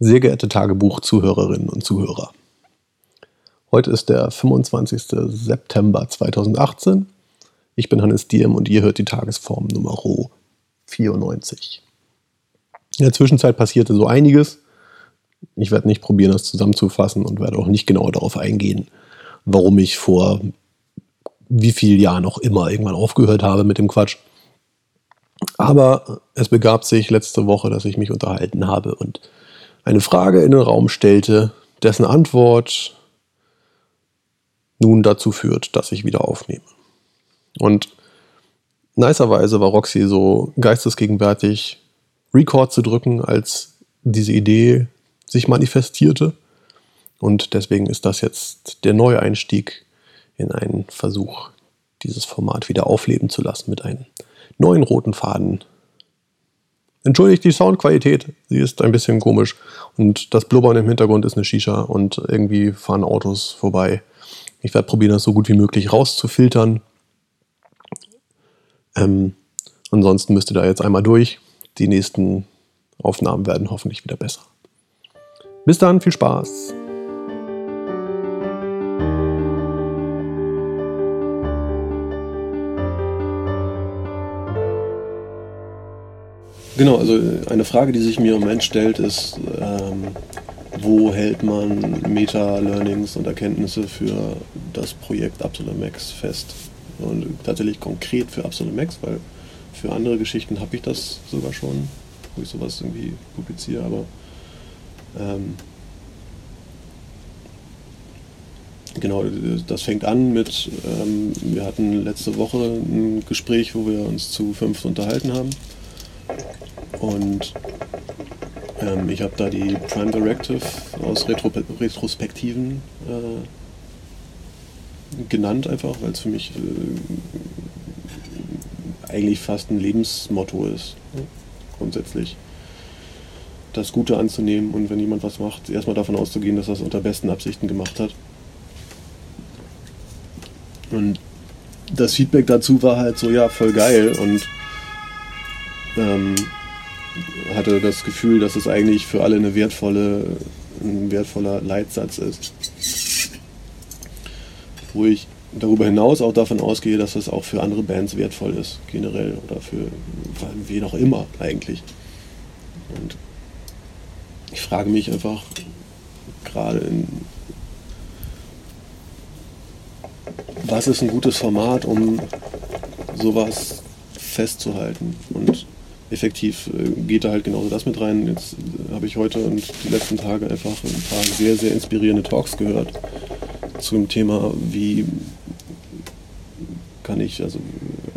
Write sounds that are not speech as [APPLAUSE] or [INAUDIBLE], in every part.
Sehr geehrte Tagebuch-Zuhörerinnen und Zuhörer. Heute ist der 25. September 2018. Ich bin Hannes Diem und ihr hört die Tagesform Nummer 94. In der Zwischenzeit passierte so einiges. Ich werde nicht probieren, das zusammenzufassen und werde auch nicht genauer darauf eingehen, warum ich vor wie vielen Jahren auch immer irgendwann aufgehört habe mit dem Quatsch. Aber es begab sich letzte Woche, dass ich mich unterhalten habe und eine Frage in den Raum stellte, dessen Antwort nun dazu führt, dass ich wieder aufnehme. Und nicerweise war Roxy so geistesgegenwärtig, Record zu drücken, als diese Idee sich manifestierte. Und deswegen ist das jetzt der neue Einstieg in einen Versuch, dieses Format wieder aufleben zu lassen mit einem neuen roten Faden Entschuldigt die Soundqualität, sie ist ein bisschen komisch. Und das Blubbern im Hintergrund ist eine Shisha und irgendwie fahren Autos vorbei. Ich werde probieren, das so gut wie möglich rauszufiltern. Ähm, ansonsten müsst ihr da jetzt einmal durch. Die nächsten Aufnahmen werden hoffentlich wieder besser. Bis dann, viel Spaß! Genau, also eine Frage, die sich mir im Moment stellt, ist, ähm, wo hält man Meta-Learnings und Erkenntnisse für das Projekt Absolute Max fest? Und tatsächlich konkret für Absolute Max, weil für andere Geschichten habe ich das sogar schon, wo ich sowas irgendwie publiziere, aber ähm, genau, das fängt an mit, ähm, wir hatten letzte Woche ein Gespräch, wo wir uns zu fünf unterhalten haben und ähm, ich habe da die Prime Directive aus Retro Retrospektiven äh, genannt, einfach, weil es für mich äh, eigentlich fast ein Lebensmotto ist. Grundsätzlich das Gute anzunehmen und wenn jemand was macht, erstmal davon auszugehen, dass er es unter besten Absichten gemacht hat. Und das Feedback dazu war halt so, ja, voll geil und ähm, hatte das Gefühl, dass es eigentlich für alle eine wertvolle, ein wertvoller Leitsatz ist. Wo ich darüber hinaus auch davon ausgehe, dass das auch für andere Bands wertvoll ist, generell oder für wen auch immer eigentlich. Und ich frage mich einfach gerade in was ist ein gutes Format, um sowas festzuhalten und effektiv äh, geht da halt genauso das mit rein. Jetzt äh, habe ich heute und die letzten Tage einfach ein paar sehr, sehr inspirierende Talks gehört zum Thema, wie kann ich also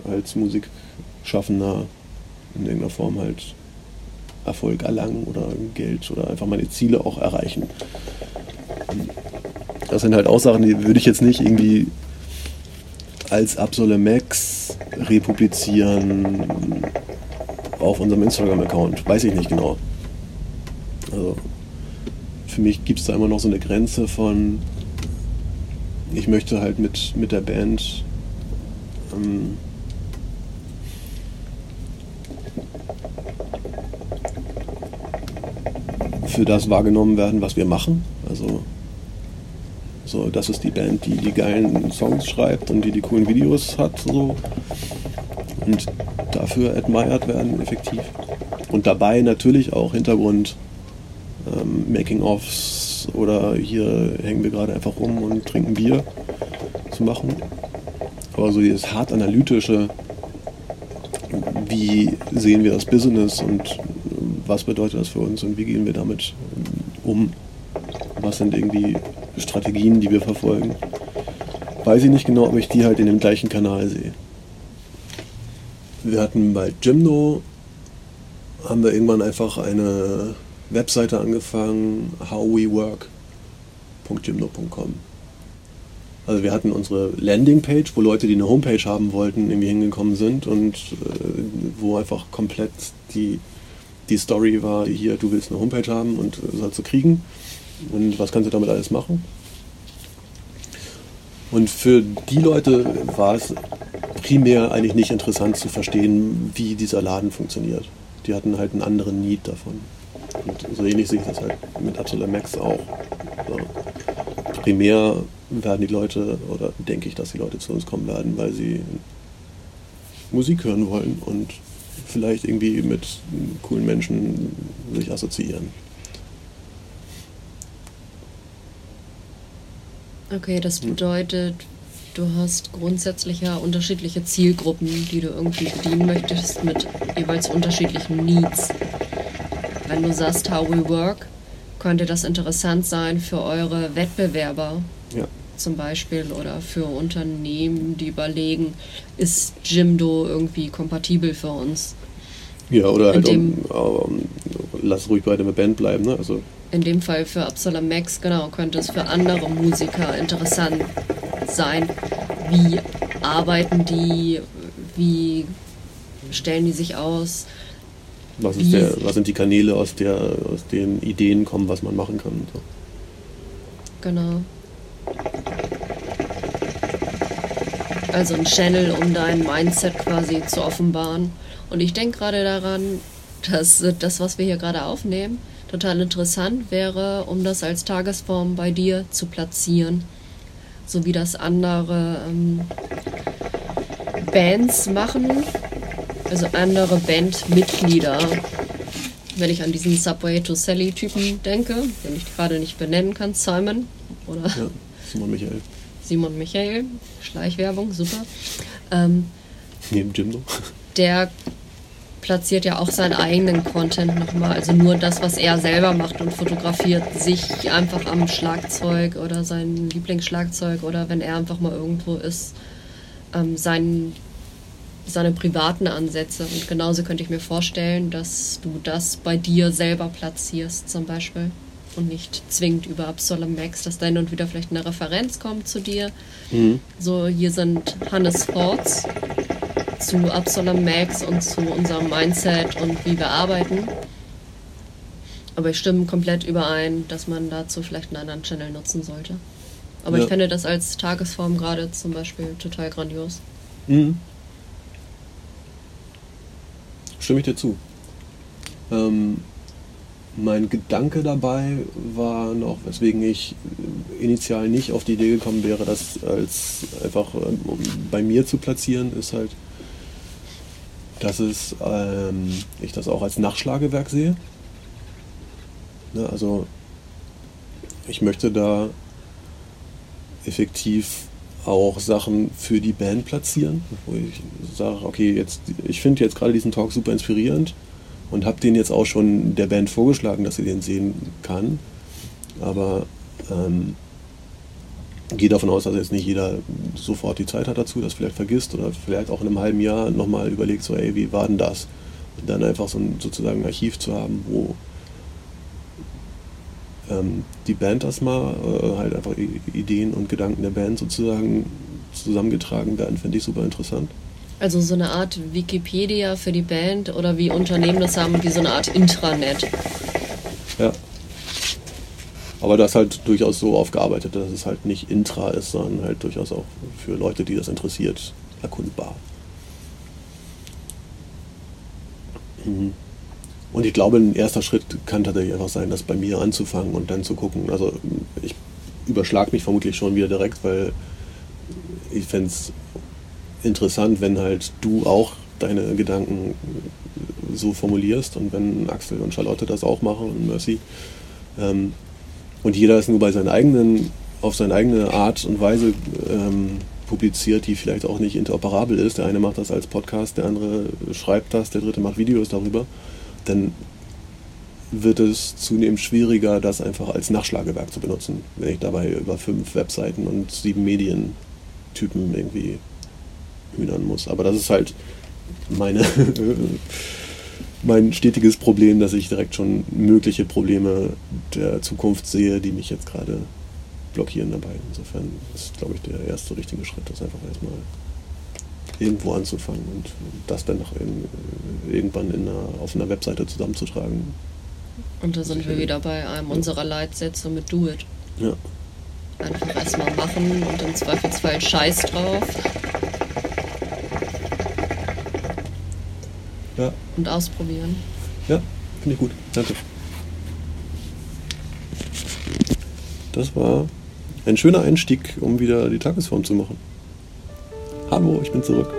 als Musikschaffender in irgendeiner Form halt Erfolg erlangen oder Geld oder einfach meine Ziele auch erreichen. Das sind halt auch Sachen, die würde ich jetzt nicht irgendwie als Absole Max republizieren auf unserem Instagram-Account. Weiß ich nicht genau. Also für mich gibt es da immer noch so eine Grenze von, ich möchte halt mit, mit der Band ähm, für das wahrgenommen werden, was wir machen. Also so, das ist die Band, die die geilen Songs schreibt und die die coolen Videos hat. So. Und dafür admired werden, effektiv. Und dabei natürlich auch Hintergrund, ähm, Making-ofs oder hier hängen wir gerade einfach rum und trinken Bier zu machen. Aber so dieses hart analytische, wie sehen wir das Business und was bedeutet das für uns und wie gehen wir damit um? Was sind irgendwie Strategien, die wir verfolgen? Weiß ich nicht genau, ob ich die halt in dem gleichen Kanal sehe wir hatten bei Gymno, haben wir irgendwann einfach eine Webseite angefangen, howwework.gymno.com. Also wir hatten unsere Landingpage, wo Leute, die eine Homepage haben wollten, irgendwie hingekommen sind und äh, wo einfach komplett die, die Story war, hier, du willst eine Homepage haben und sollst du kriegen und was kannst du damit alles machen. Und für die Leute war es primär eigentlich nicht interessant zu verstehen, wie dieser Laden funktioniert. Die hatten halt einen anderen Need davon. Und so ähnlich sehe ich das halt mit Attila Max auch. So. Primär werden die Leute, oder denke ich, dass die Leute zu uns kommen werden, weil sie Musik hören wollen und vielleicht irgendwie mit coolen Menschen sich assoziieren. Okay, das bedeutet, du hast grundsätzlich ja unterschiedliche Zielgruppen, die du irgendwie bedienen möchtest mit jeweils unterschiedlichen Needs. Wenn du sagst, how we work, könnte das interessant sein für eure Wettbewerber. Ja. Zum Beispiel oder für Unternehmen, die überlegen, ist Jimdo irgendwie kompatibel für uns? Ja, oder halt um, um, lass ruhig bei der Band bleiben, ne? Also in dem Fall für Absalom Max, genau, könnte es für andere Musiker interessant sein. Wie arbeiten die? Wie stellen die sich aus? Was, der, was sind die Kanäle, aus, der, aus denen Ideen kommen, was man machen kann? So. Genau. Also ein Channel, um dein Mindset quasi zu offenbaren. Und ich denke gerade daran, dass das, was wir hier gerade aufnehmen, total interessant wäre, um das als Tagesform bei dir zu platzieren. So wie das andere ähm, Bands machen, also andere Bandmitglieder. Wenn ich an diesen Subway to Sally-Typen denke, den ich gerade nicht benennen kann, Simon oder ja, Simon Michael. Simon Michael, Schleichwerbung, super. Ähm, Neben Jim noch. Der platziert ja auch seinen eigenen Content nochmal. Also nur das, was er selber macht und fotografiert sich einfach am Schlagzeug oder sein Lieblingsschlagzeug oder wenn er einfach mal irgendwo ist, ähm, sein, seine privaten Ansätze. Und genauso könnte ich mir vorstellen, dass du das bei dir selber platzierst zum Beispiel und nicht zwingend über Absolem Max, dass dann und wieder vielleicht eine Referenz kommt zu dir. Mhm. So, hier sind Hannes Forts zu Absalom Max und zu unserem Mindset und wie wir arbeiten. Aber ich stimme komplett überein, dass man dazu vielleicht einen anderen Channel nutzen sollte. Aber ja. ich fände das als Tagesform gerade zum Beispiel total grandios. Mhm. Stimme ich dir zu. Ähm, mein Gedanke dabei war noch, weswegen ich initial nicht auf die Idee gekommen wäre, das als einfach ähm, bei mir zu platzieren, ist halt, dass es, ähm, ich das auch als Nachschlagewerk sehe. Ne, also ich möchte da effektiv auch Sachen für die Band platzieren, wo ich sage, okay, jetzt, ich finde jetzt gerade diesen Talk super inspirierend und habe den jetzt auch schon der Band vorgeschlagen, dass sie den sehen kann. Aber ähm, gehe davon aus, dass jetzt nicht jeder sofort die Zeit hat dazu, das vielleicht vergisst oder vielleicht auch in einem halben Jahr nochmal überlegt, so, ey, wie war denn das? Und dann einfach so ein sozusagen Archiv zu haben, wo ähm, die Band das mal, äh, halt einfach Ideen und Gedanken der Band sozusagen zusammengetragen werden, finde ich super interessant. Also so eine Art Wikipedia für die Band oder wie Unternehmen das haben, wie so eine Art Intranet. Ja, aber das halt durchaus so aufgearbeitet, dass es halt nicht intra ist, sondern halt durchaus auch für Leute, die das interessiert, erkundbar. Mhm. Und ich glaube, ein erster Schritt kann tatsächlich einfach sein, das bei mir anzufangen und dann zu gucken. Also ich überschlag mich vermutlich schon wieder direkt, weil ich fände es interessant, wenn halt du auch deine Gedanken so formulierst und wenn Axel und Charlotte das auch machen und Mercy, ähm, und jeder ist nur bei seinen eigenen, auf seine eigene Art und Weise ähm, publiziert, die vielleicht auch nicht interoperabel ist. Der eine macht das als Podcast, der andere schreibt das, der dritte macht Videos darüber. Dann wird es zunehmend schwieriger, das einfach als Nachschlagewerk zu benutzen, wenn ich dabei über fünf Webseiten und sieben Medientypen irgendwie hühnern muss. Aber das ist halt meine [LAUGHS] [LAUGHS] mein stetiges Problem, dass ich direkt schon mögliche Probleme der Zukunft sehe, die mich jetzt gerade blockieren dabei. Insofern ist, glaube ich, der erste richtige Schritt, das einfach erstmal irgendwo anzufangen und das dann noch in, irgendwann in einer, auf einer Webseite zusammenzutragen. Und da sind wir wieder bei einem ja. unserer Leitsätze mit Do It. Ja. Einfach erstmal machen und im Zweifelsfall Scheiß drauf. Ja. Und ausprobieren. Ja, finde ich gut. Danke. Das war ein schöner Einstieg, um wieder die Tagesform zu machen. Hallo, ich bin zurück.